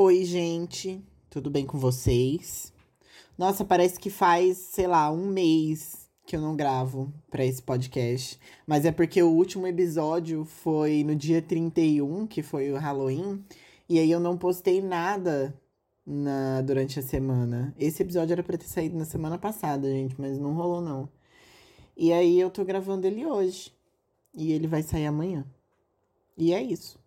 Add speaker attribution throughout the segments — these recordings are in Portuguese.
Speaker 1: Oi, gente, tudo bem com vocês? Nossa, parece que faz, sei lá, um mês que eu não gravo para esse podcast, mas é porque o último episódio foi no dia 31, que foi o Halloween, e aí eu não postei nada na durante a semana. Esse episódio era para ter saído na semana passada, gente, mas não rolou não. E aí eu tô gravando ele hoje, e ele vai sair amanhã. E é isso.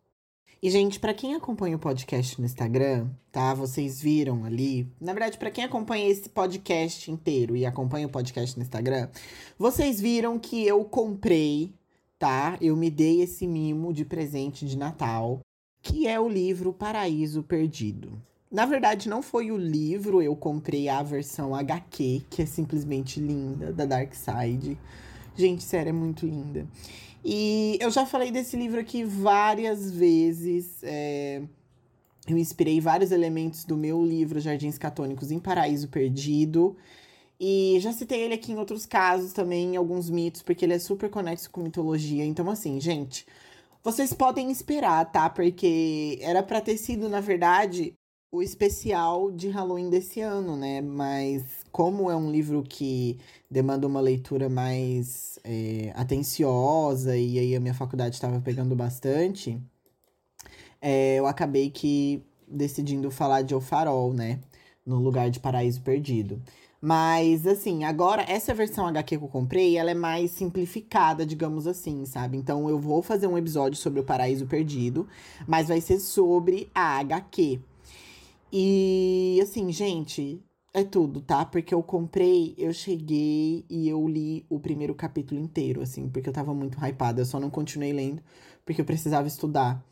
Speaker 1: E, gente, para quem acompanha o podcast no Instagram, tá? Vocês viram ali. Na verdade, para quem acompanha esse podcast inteiro e acompanha o podcast no Instagram, vocês viram que eu comprei, tá? Eu me dei esse mimo de presente de Natal, que é o livro Paraíso Perdido. Na verdade, não foi o livro, eu comprei a versão HQ, que é simplesmente linda, da Dark Side. Gente, sério, é muito linda. E eu já falei desse livro aqui várias vezes. É... Eu inspirei vários elementos do meu livro Jardins Catônicos em Paraíso Perdido. E já citei ele aqui em outros casos também, em alguns mitos, porque ele é super conexo com mitologia. Então, assim, gente, vocês podem esperar, tá? Porque era para ter sido, na verdade, o especial de Halloween desse ano, né? Mas como é um livro que demanda uma leitura mais é, atenciosa e aí a minha faculdade estava pegando bastante, é, eu acabei que decidindo falar de O Farol, né? No lugar de Paraíso Perdido. Mas, assim, agora, essa versão HQ que eu comprei, ela é mais simplificada, digamos assim, sabe? Então, eu vou fazer um episódio sobre o Paraíso Perdido, mas vai ser sobre a HQ. E assim, gente, é tudo, tá? Porque eu comprei, eu cheguei e eu li o primeiro capítulo inteiro, assim, porque eu tava muito hypada. Eu só não continuei lendo porque eu precisava estudar.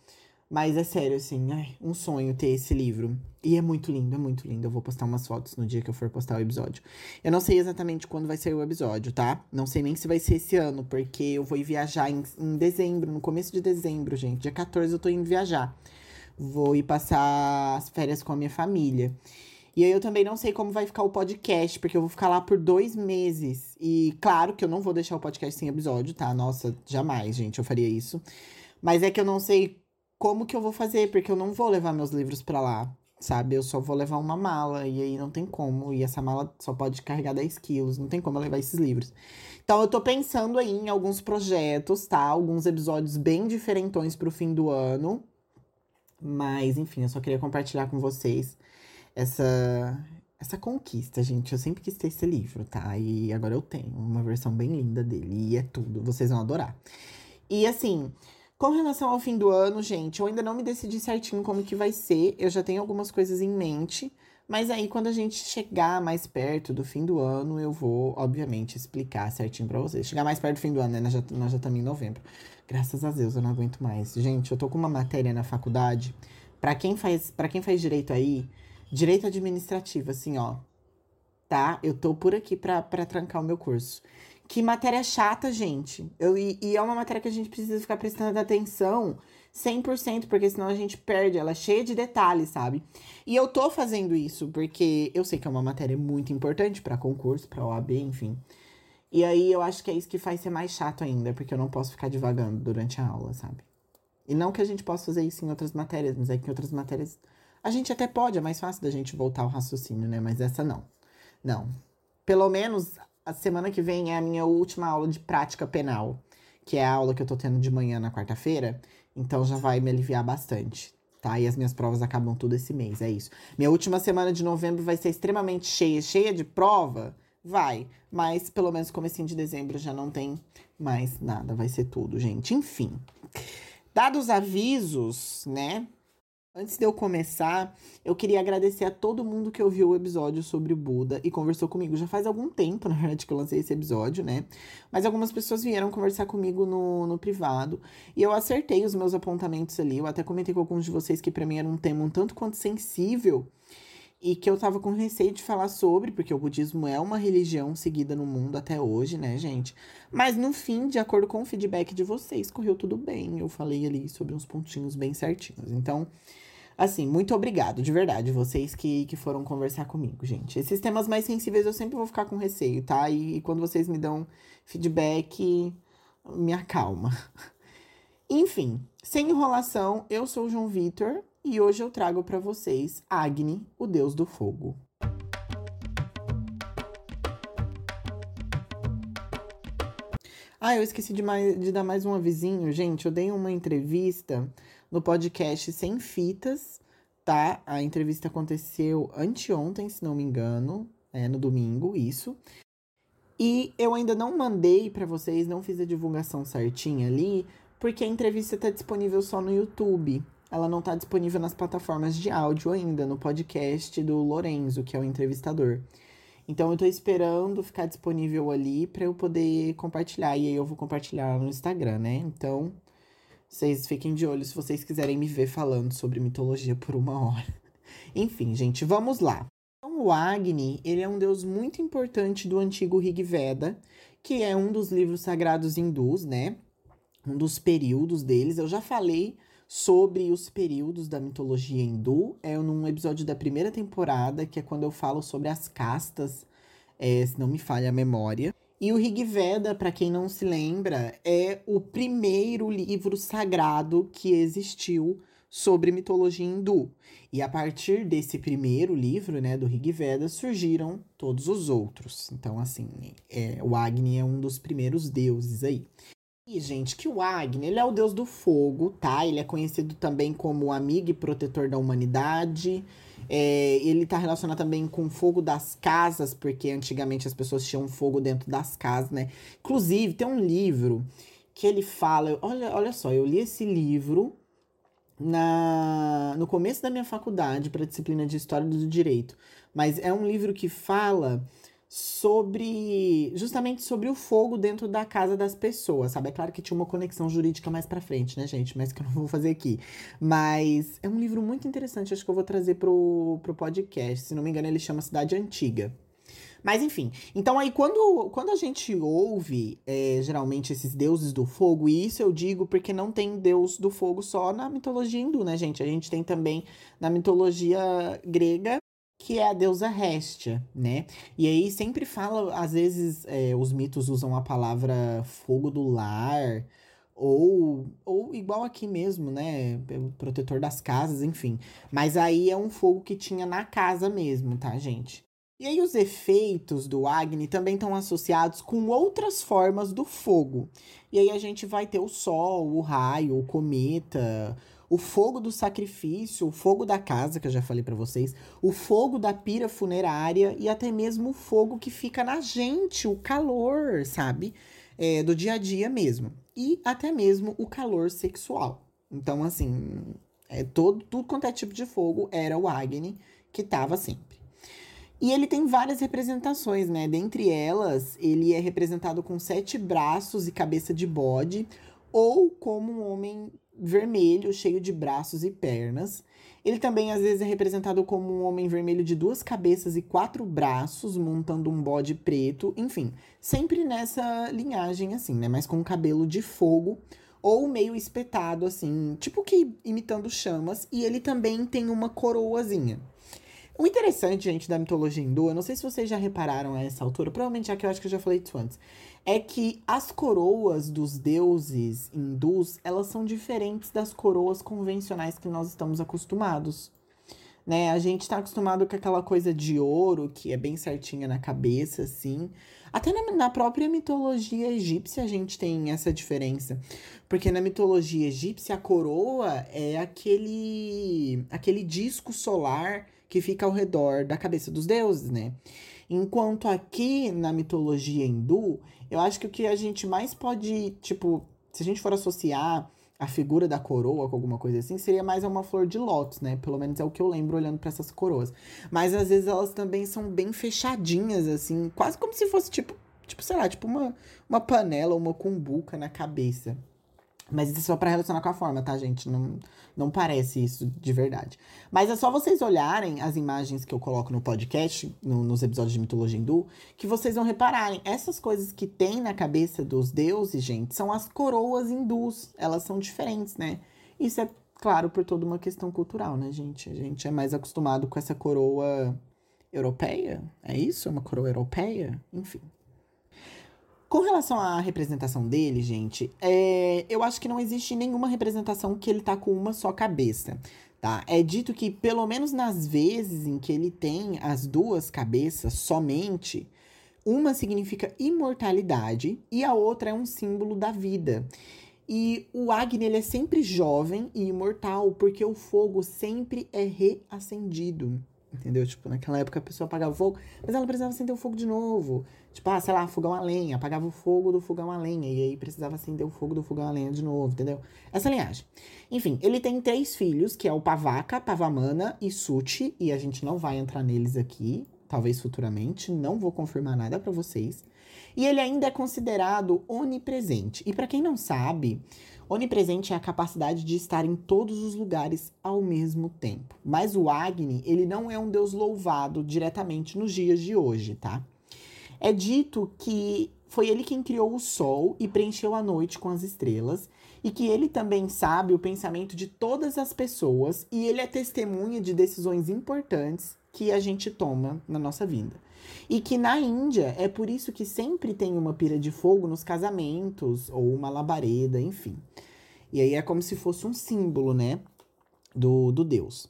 Speaker 1: Mas é sério, assim, um sonho ter esse livro. E é muito lindo, é muito lindo. Eu vou postar umas fotos no dia que eu for postar o episódio. Eu não sei exatamente quando vai ser o episódio, tá? Não sei nem se vai ser esse ano, porque eu vou viajar em, em dezembro, no começo de dezembro, gente. Dia 14 eu tô indo viajar vou ir passar as férias com a minha família. E aí eu também não sei como vai ficar o podcast, porque eu vou ficar lá por dois meses. E claro que eu não vou deixar o podcast sem episódio, tá? Nossa, jamais, gente, eu faria isso. Mas é que eu não sei como que eu vou fazer, porque eu não vou levar meus livros para lá, sabe? Eu só vou levar uma mala, e aí não tem como. E essa mala só pode carregar 10 quilos, não tem como eu levar esses livros. Então eu tô pensando aí em alguns projetos, tá? Alguns episódios bem diferentões pro fim do ano. Mas, enfim, eu só queria compartilhar com vocês essa, essa conquista, gente. Eu sempre quis ter esse livro, tá? E agora eu tenho uma versão bem linda dele. E é tudo, vocês vão adorar. E assim, com relação ao fim do ano, gente, eu ainda não me decidi certinho como que vai ser. Eu já tenho algumas coisas em mente. Mas aí, quando a gente chegar mais perto do fim do ano, eu vou, obviamente, explicar certinho pra vocês. Chegar mais perto do fim do ano, né? Nós já, nós já estamos em novembro. Graças a Deus, eu não aguento mais. Gente, eu tô com uma matéria na faculdade. Pra quem faz, pra quem faz direito aí, direito administrativo, assim, ó. Tá? Eu tô por aqui pra, pra trancar o meu curso. Que matéria chata, gente. Eu, e, e é uma matéria que a gente precisa ficar prestando atenção 100%, porque senão a gente perde. Ela é cheia de detalhes, sabe? E eu tô fazendo isso porque eu sei que é uma matéria muito importante para concurso, para OAB, enfim. E aí eu acho que é isso que faz ser mais chato ainda, porque eu não posso ficar divagando durante a aula, sabe? E não que a gente possa fazer isso em outras matérias, mas é que em outras matérias a gente até pode, é mais fácil da gente voltar ao raciocínio, né? Mas essa não. Não. Pelo menos a semana que vem é a minha última aula de prática penal, que é a aula que eu tô tendo de manhã na quarta-feira, então já vai me aliviar bastante, tá? E as minhas provas acabam tudo esse mês, é isso. Minha última semana de novembro vai ser extremamente cheia, cheia de prova, vai, mas pelo menos comecinho de dezembro já não tem mais nada, vai ser tudo, gente. Enfim, dados os avisos, né? Antes de eu começar, eu queria agradecer a todo mundo que ouviu o episódio sobre o Buda e conversou comigo. Já faz algum tempo, na verdade, que eu lancei esse episódio, né? Mas algumas pessoas vieram conversar comigo no, no privado e eu acertei os meus apontamentos ali. Eu até comentei com alguns de vocês que para mim era um tema um tanto quanto sensível e que eu tava com receio de falar sobre, porque o budismo é uma religião seguida no mundo até hoje, né, gente? Mas no fim, de acordo com o feedback de vocês, correu tudo bem. Eu falei ali sobre uns pontinhos bem certinhos. Então, assim, muito obrigado, de verdade, vocês que, que foram conversar comigo, gente. Esses temas mais sensíveis eu sempre vou ficar com receio, tá? E, e quando vocês me dão feedback, me acalma. Enfim, sem enrolação, eu sou o João Vitor, e hoje eu trago para vocês Agni, o deus do fogo. Ah, eu esqueci de, mais, de dar mais um avisinho, gente. Eu dei uma entrevista no podcast Sem Fitas, tá? A entrevista aconteceu anteontem, se não me engano, é, no domingo, isso. E eu ainda não mandei para vocês, não fiz a divulgação certinha ali, porque a entrevista tá disponível só no YouTube. Ela não tá disponível nas plataformas de áudio ainda, no podcast do Lorenzo, que é o entrevistador. Então eu tô esperando ficar disponível ali para eu poder compartilhar. E aí eu vou compartilhar no Instagram, né? Então, vocês fiquem de olho se vocês quiserem me ver falando sobre mitologia por uma hora. Enfim, gente, vamos lá. Então, o Agni, ele é um deus muito importante do antigo Rig Veda, que é um dos livros sagrados hindus, né? Um dos períodos deles. Eu já falei sobre os períodos da mitologia hindu. É num episódio da primeira temporada, que é quando eu falo sobre as castas, é, se não me falha a memória. E o Rig Veda, para quem não se lembra, é o primeiro livro sagrado que existiu sobre mitologia hindu. E a partir desse primeiro livro, né, do Rig Veda, surgiram todos os outros. Então, assim, é, o Agni é um dos primeiros deuses aí. E, gente, que o Agni, ele é o deus do fogo, tá? Ele é conhecido também como amigo e protetor da humanidade. É, ele tá relacionado também com o fogo das casas, porque antigamente as pessoas tinham fogo dentro das casas, né? Inclusive, tem um livro que ele fala. Olha, olha só, eu li esse livro na, no começo da minha faculdade para disciplina de História do Direito. Mas é um livro que fala sobre justamente sobre o fogo dentro da casa das pessoas, sabe? É claro que tinha uma conexão jurídica mais para frente, né, gente? Mas que eu não vou fazer aqui. Mas é um livro muito interessante, acho que eu vou trazer pro, pro podcast. Se não me engano, ele chama Cidade Antiga. Mas enfim, então aí quando, quando a gente ouve é, geralmente esses deuses do fogo, e isso eu digo porque não tem deus do fogo só na mitologia hindu, né, gente? A gente tem também na mitologia grega que é a deusa Réstia, né? E aí sempre fala, às vezes é, os mitos usam a palavra fogo do lar, ou, ou igual aqui mesmo, né? Protetor das casas, enfim. Mas aí é um fogo que tinha na casa mesmo, tá, gente? E aí os efeitos do Agni também estão associados com outras formas do fogo. E aí a gente vai ter o sol, o raio, o cometa, o fogo do sacrifício, o fogo da casa, que eu já falei para vocês, o fogo da pira funerária e até mesmo o fogo que fica na gente, o calor, sabe? É, do dia a dia mesmo. E até mesmo o calor sexual. Então, assim, é todo, tudo quanto é tipo de fogo era o Agni que tava sempre. E ele tem várias representações, né? Dentre elas, ele é representado com sete braços e cabeça de bode, ou como um homem vermelho, cheio de braços e pernas. Ele também às vezes é representado como um homem vermelho de duas cabeças e quatro braços, montando um bode preto, enfim, sempre nessa linhagem assim, né? Mas com cabelo de fogo ou meio espetado assim, tipo que imitando chamas, e ele também tem uma coroazinha. O interessante, gente, da mitologia hindu, eu não sei se vocês já repararam a essa altura, provavelmente já que eu acho que eu já falei isso antes, é que as coroas dos deuses hindus, elas são diferentes das coroas convencionais que nós estamos acostumados. Né? A gente tá acostumado com aquela coisa de ouro, que é bem certinha na cabeça, assim. Até na, na própria mitologia egípcia a gente tem essa diferença. Porque na mitologia egípcia, a coroa é aquele, aquele disco solar que fica ao redor da cabeça dos deuses, né? Enquanto aqui na mitologia hindu, eu acho que o que a gente mais pode, tipo, se a gente for associar a figura da coroa com alguma coisa assim, seria mais uma flor de lótus, né? Pelo menos é o que eu lembro olhando para essas coroas. Mas às vezes elas também são bem fechadinhas, assim, quase como se fosse tipo, tipo, sei lá, tipo uma, uma panela ou uma cumbuca na cabeça. Mas isso é só para relacionar com a forma, tá, gente? Não, não parece isso de verdade. Mas é só vocês olharem as imagens que eu coloco no podcast, no, nos episódios de mitologia hindu, que vocês vão repararem. Essas coisas que tem na cabeça dos deuses, gente, são as coroas hindus. Elas são diferentes, né? Isso é, claro, por toda uma questão cultural, né, gente? A gente é mais acostumado com essa coroa europeia. É isso? É uma coroa europeia? Enfim. Com relação à representação dele, gente, é, eu acho que não existe nenhuma representação que ele tá com uma só cabeça. tá? É dito que, pelo menos nas vezes em que ele tem as duas cabeças somente, uma significa imortalidade e a outra é um símbolo da vida. E o Agni ele é sempre jovem e imortal, porque o fogo sempre é reacendido. Entendeu? Tipo, naquela época a pessoa apagava o fogo, mas ela precisava acender o fogo de novo. Tipo, ah, sei lá, fogão a lenha, apagava o fogo do fogão a lenha, e aí precisava acender o fogo do fogão a lenha de novo, entendeu? Essa linhagem. Enfim, ele tem três filhos, que é o Pavaka, Pavamana e Suti, e a gente não vai entrar neles aqui, talvez futuramente, não vou confirmar nada para vocês. E ele ainda é considerado onipresente. E para quem não sabe, onipresente é a capacidade de estar em todos os lugares ao mesmo tempo. Mas o Agni, ele não é um deus louvado diretamente nos dias de hoje, tá? É dito que foi ele quem criou o sol e preencheu a noite com as estrelas, e que ele também sabe o pensamento de todas as pessoas e ele é testemunha de decisões importantes que a gente toma na nossa vida. E que na Índia é por isso que sempre tem uma pira de fogo nos casamentos ou uma labareda, enfim. E aí é como se fosse um símbolo, né, do, do deus.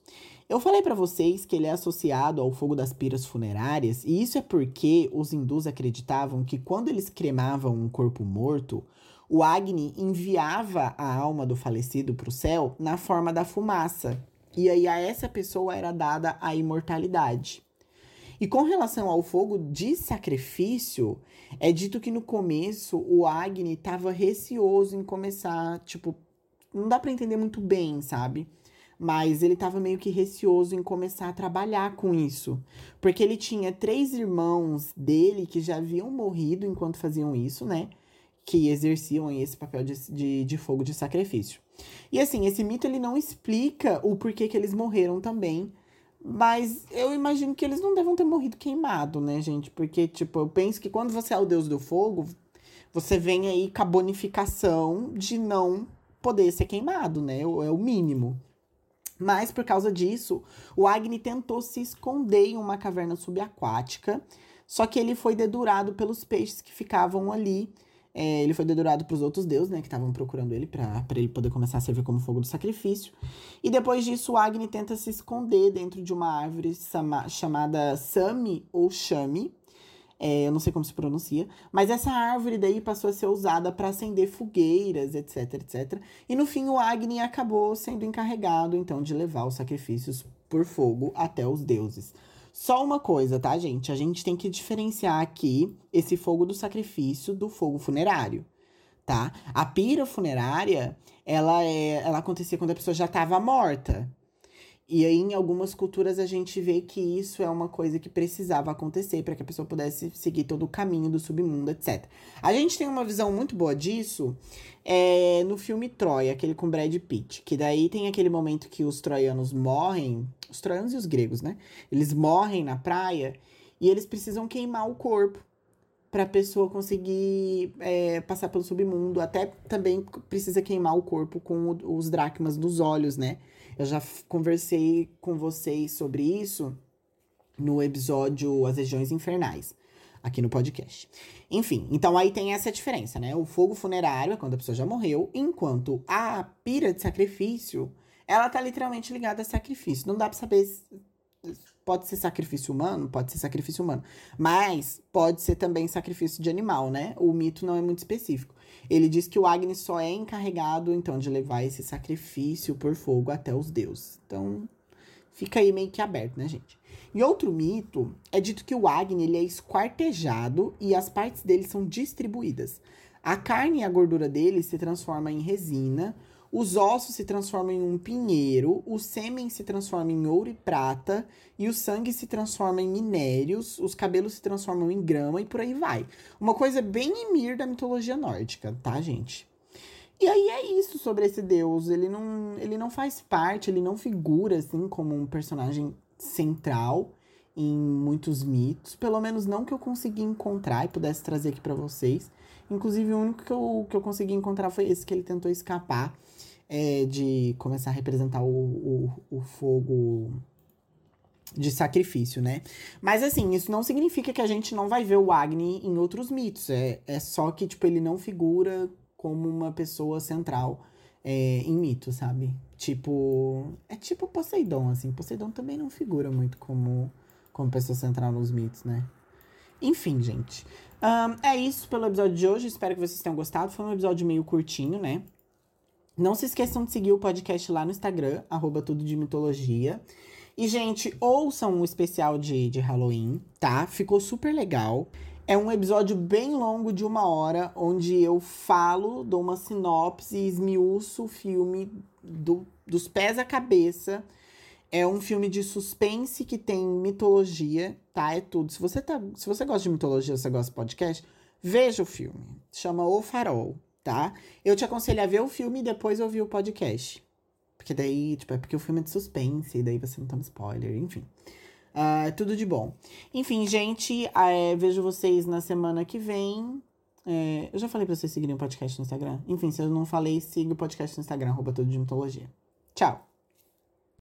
Speaker 1: Eu falei para vocês que ele é associado ao fogo das piras funerárias, e isso é porque os hindus acreditavam que quando eles cremavam um corpo morto, o Agni enviava a alma do falecido para o céu na forma da fumaça. E aí a essa pessoa era dada a imortalidade. E com relação ao fogo de sacrifício, é dito que no começo o Agni estava receoso em começar, tipo, não dá para entender muito bem, sabe? Mas ele estava meio que receoso em começar a trabalhar com isso. Porque ele tinha três irmãos dele que já haviam morrido enquanto faziam isso, né? Que exerciam esse papel de, de, de fogo de sacrifício. E assim, esse mito ele não explica o porquê que eles morreram também mas eu imagino que eles não devam ter morrido queimado, né, gente? Porque, tipo, eu penso que quando você é o deus do fogo, você vem aí com a bonificação de não poder ser queimado, né? É o mínimo. Mas por causa disso, o Agni tentou se esconder em uma caverna subaquática, só que ele foi dedurado pelos peixes que ficavam ali é, ele foi dedurado para os outros deuses, né, que estavam procurando ele para ele poder começar a servir como fogo do sacrifício. E depois disso, o Agni tenta se esconder dentro de uma árvore chamada Sami ou Shami. É, eu não sei como se pronuncia, mas essa árvore daí passou a ser usada para acender fogueiras, etc, etc. E no fim, o Agni acabou sendo encarregado, então, de levar os sacrifícios por fogo até os deuses. Só uma coisa, tá, gente? A gente tem que diferenciar aqui esse fogo do sacrifício do fogo funerário, tá? A pira funerária, ela é, ela acontecia quando a pessoa já estava morta. E aí, em algumas culturas, a gente vê que isso é uma coisa que precisava acontecer para que a pessoa pudesse seguir todo o caminho do submundo, etc. A gente tem uma visão muito boa disso é, no filme Troia, aquele com Brad Pitt. Que daí tem aquele momento que os troianos morrem, os troianos e os gregos, né? Eles morrem na praia e eles precisam queimar o corpo para a pessoa conseguir é, passar pelo submundo. Até também precisa queimar o corpo com os dracmas dos olhos, né? Eu já conversei com vocês sobre isso no episódio As Regiões Infernais, aqui no podcast. Enfim, então aí tem essa diferença, né? O fogo funerário é quando a pessoa já morreu, enquanto a pira de sacrifício, ela tá literalmente ligada a sacrifício. Não dá pra saber pode ser sacrifício humano, pode ser sacrifício humano, mas pode ser também sacrifício de animal, né? O mito não é muito específico. Ele diz que o Agni só é encarregado, então, de levar esse sacrifício por fogo até os deuses. Então, fica aí meio que aberto, né, gente? E outro mito é dito que o Agni ele é esquartejado e as partes dele são distribuídas. A carne e a gordura dele se transforma em resina, os ossos se transformam em um pinheiro, o sêmen se transforma em ouro e prata, e o sangue se transforma em minérios, os cabelos se transformam em grama e por aí vai. Uma coisa bem Ymir da mitologia nórdica, tá, gente? E aí é isso sobre esse deus. Ele não, ele não faz parte, ele não figura assim como um personagem central em muitos mitos. Pelo menos não que eu consegui encontrar e pudesse trazer aqui para vocês. Inclusive, o único que eu, que eu consegui encontrar foi esse que ele tentou escapar é, de começar a representar o, o, o fogo de sacrifício, né? Mas assim, isso não significa que a gente não vai ver o Agni em outros mitos. É, é só que, tipo, ele não figura como uma pessoa central é, em mito, sabe? Tipo. É tipo Poseidon, assim. Poseidon também não figura muito como, como pessoa central nos mitos, né? Enfim, gente. Um, é isso pelo episódio de hoje. Espero que vocês tenham gostado. Foi um episódio meio curtinho, né? Não se esqueçam de seguir o podcast lá no Instagram, arroba tudo de mitologia. E, gente, ouçam o especial de, de Halloween, tá? Ficou super legal. É um episódio bem longo de uma hora, onde eu falo, dou uma sinopse esmiuço o filme do, dos pés à cabeça. É um filme de suspense que tem mitologia, tá? É tudo. Se você, tá, se você gosta de mitologia, você gosta de podcast, veja o filme. Chama O Farol, tá? Eu te aconselho a ver o filme e depois ouvir o podcast. Porque daí, tipo, é porque o filme é de suspense, e daí você não toma spoiler, enfim. Uh, tudo de bom. Enfim, gente, uh, vejo vocês na semana que vem. É, eu já falei pra vocês seguirem o podcast no Instagram. Enfim, se eu não falei, siga o podcast no Instagram, arroba tudo de mitologia. Tchau!